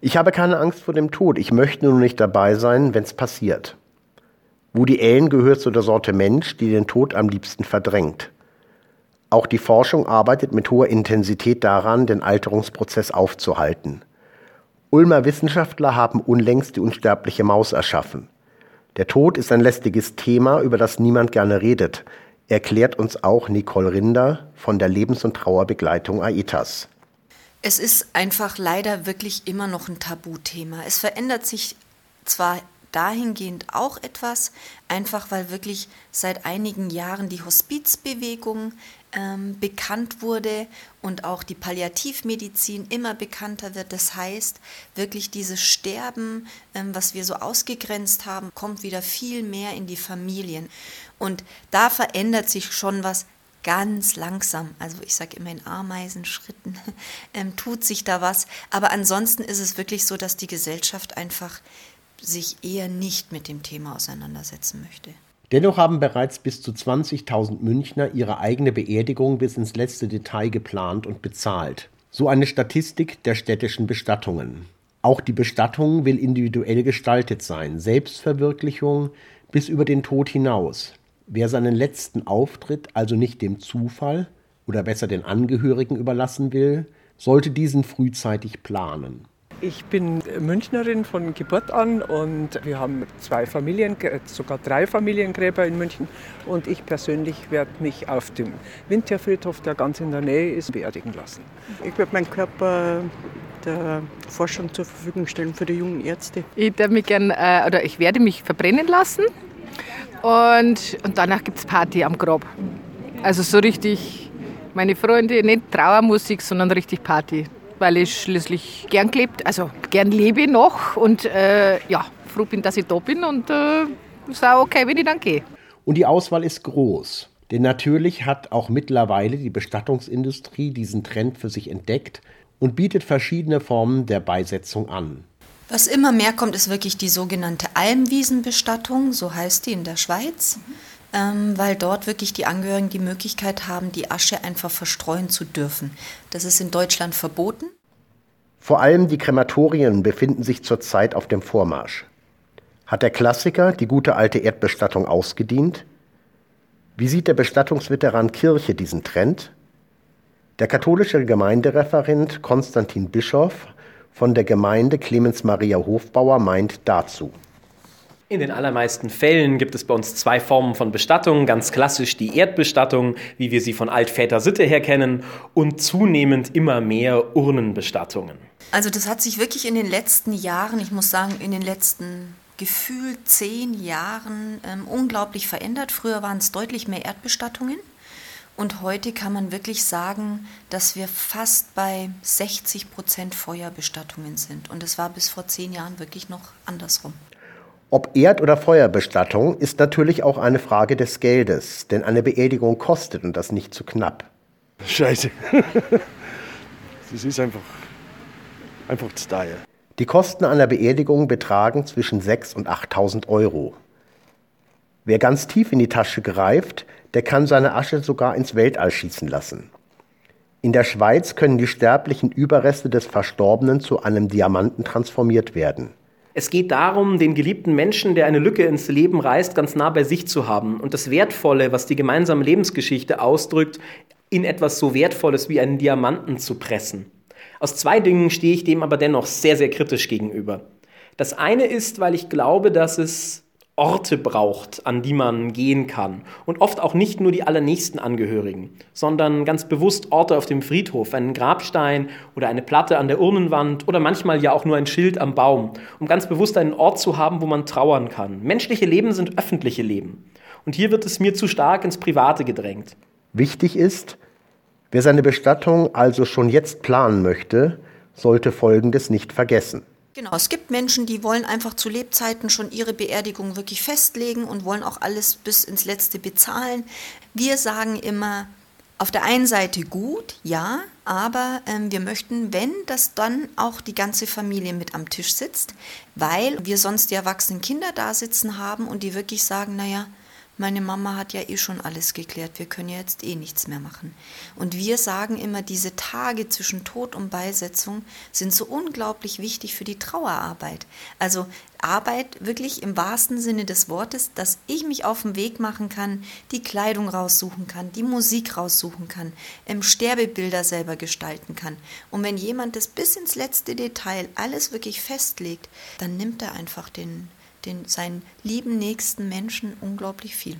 Ich habe keine Angst vor dem Tod. Ich möchte nur nicht dabei sein, wenn es passiert. Woody Allen gehört zu der Sorte Mensch, die den Tod am liebsten verdrängt. Auch die Forschung arbeitet mit hoher Intensität daran, den Alterungsprozess aufzuhalten. Ulmer Wissenschaftler haben unlängst die unsterbliche Maus erschaffen. Der Tod ist ein lästiges Thema, über das niemand gerne redet, erklärt uns auch Nicole Rinder von der Lebens- und Trauerbegleitung AITAS. Es ist einfach leider wirklich immer noch ein Tabuthema. Es verändert sich zwar dahingehend auch etwas, einfach weil wirklich seit einigen Jahren die Hospizbewegung ähm, bekannt wurde und auch die Palliativmedizin immer bekannter wird. Das heißt, wirklich dieses Sterben, ähm, was wir so ausgegrenzt haben, kommt wieder viel mehr in die Familien. Und da verändert sich schon was ganz langsam, also ich sage immer in Ameisenschritten, ähm, tut sich da was. Aber ansonsten ist es wirklich so, dass die Gesellschaft einfach sich eher nicht mit dem Thema auseinandersetzen möchte. Dennoch haben bereits bis zu 20.000 Münchner ihre eigene Beerdigung bis ins letzte Detail geplant und bezahlt. So eine Statistik der städtischen Bestattungen. Auch die Bestattung will individuell gestaltet sein, Selbstverwirklichung bis über den Tod hinaus. Wer seinen letzten Auftritt also nicht dem Zufall oder besser den Angehörigen überlassen will, sollte diesen frühzeitig planen. Ich bin Münchnerin von Geburt an und wir haben zwei Familien, sogar drei Familiengräber in München. Und ich persönlich werde mich auf dem Winterfriedhof, der ganz in der Nähe ist, beerdigen lassen. Ich werde meinen Körper der Forschung zur Verfügung stellen für die jungen Ärzte. Ich, mich gern, äh, oder ich werde mich verbrennen lassen und, und danach gibt es Party am Grab. Also so richtig, meine Freunde, nicht Trauermusik, sondern richtig Party weil ich schließlich gern gelebt, also gern lebe noch und äh, ja, froh bin, dass ich da bin und äh, ist auch okay, wenn ich dann gehe. Und die Auswahl ist groß. Denn natürlich hat auch mittlerweile die Bestattungsindustrie diesen Trend für sich entdeckt und bietet verschiedene Formen der Beisetzung an. Was immer mehr kommt, ist wirklich die sogenannte Almwiesenbestattung, so heißt die in der Schweiz. Ähm, weil dort wirklich die Angehörigen die Möglichkeit haben, die Asche einfach verstreuen zu dürfen. Das ist in Deutschland verboten. Vor allem die Krematorien befinden sich zurzeit auf dem Vormarsch. Hat der Klassiker die gute alte Erdbestattung ausgedient? Wie sieht der Bestattungsveteran Kirche diesen Trend? Der katholische Gemeindereferent Konstantin Bischoff von der Gemeinde Clemens Maria Hofbauer meint dazu. In den allermeisten Fällen gibt es bei uns zwei Formen von Bestattung. Ganz klassisch die Erdbestattung, wie wir sie von Altväter Sitte her kennen, und zunehmend immer mehr Urnenbestattungen. Also das hat sich wirklich in den letzten Jahren, ich muss sagen, in den letzten gefühlt zehn Jahren ähm, unglaublich verändert. Früher waren es deutlich mehr Erdbestattungen. Und heute kann man wirklich sagen, dass wir fast bei 60 Prozent Feuerbestattungen sind. Und es war bis vor zehn Jahren wirklich noch andersrum. Ob Erd- oder Feuerbestattung ist natürlich auch eine Frage des Geldes, denn eine Beerdigung kostet und das nicht zu knapp. Scheiße. Das ist einfach, einfach zu teuer. Die Kosten einer Beerdigung betragen zwischen 6.000 und 8.000 Euro. Wer ganz tief in die Tasche greift, der kann seine Asche sogar ins Weltall schießen lassen. In der Schweiz können die sterblichen Überreste des Verstorbenen zu einem Diamanten transformiert werden. Es geht darum, den geliebten Menschen, der eine Lücke ins Leben reißt, ganz nah bei sich zu haben und das Wertvolle, was die gemeinsame Lebensgeschichte ausdrückt, in etwas so Wertvolles wie einen Diamanten zu pressen. Aus zwei Dingen stehe ich dem aber dennoch sehr, sehr kritisch gegenüber. Das eine ist, weil ich glaube, dass es Orte braucht, an die man gehen kann. Und oft auch nicht nur die allernächsten Angehörigen, sondern ganz bewusst Orte auf dem Friedhof, einen Grabstein oder eine Platte an der Urnenwand oder manchmal ja auch nur ein Schild am Baum, um ganz bewusst einen Ort zu haben, wo man trauern kann. Menschliche Leben sind öffentliche Leben. Und hier wird es mir zu stark ins Private gedrängt. Wichtig ist, wer seine Bestattung also schon jetzt planen möchte, sollte Folgendes nicht vergessen. Genau, es gibt Menschen, die wollen einfach zu Lebzeiten schon ihre Beerdigung wirklich festlegen und wollen auch alles bis ins Letzte bezahlen. Wir sagen immer, auf der einen Seite gut, ja, aber ähm, wir möchten, wenn das dann auch die ganze Familie mit am Tisch sitzt, weil wir sonst die erwachsenen Kinder da sitzen haben und die wirklich sagen, naja, meine Mama hat ja eh schon alles geklärt, wir können ja jetzt eh nichts mehr machen. Und wir sagen immer, diese Tage zwischen Tod und Beisetzung sind so unglaublich wichtig für die Trauerarbeit. Also Arbeit wirklich im wahrsten Sinne des Wortes, dass ich mich auf den Weg machen kann, die Kleidung raussuchen kann, die Musik raussuchen kann, im Sterbebilder selber gestalten kann. Und wenn jemand das bis ins letzte Detail alles wirklich festlegt, dann nimmt er einfach den den, seinen lieben nächsten Menschen unglaublich viel.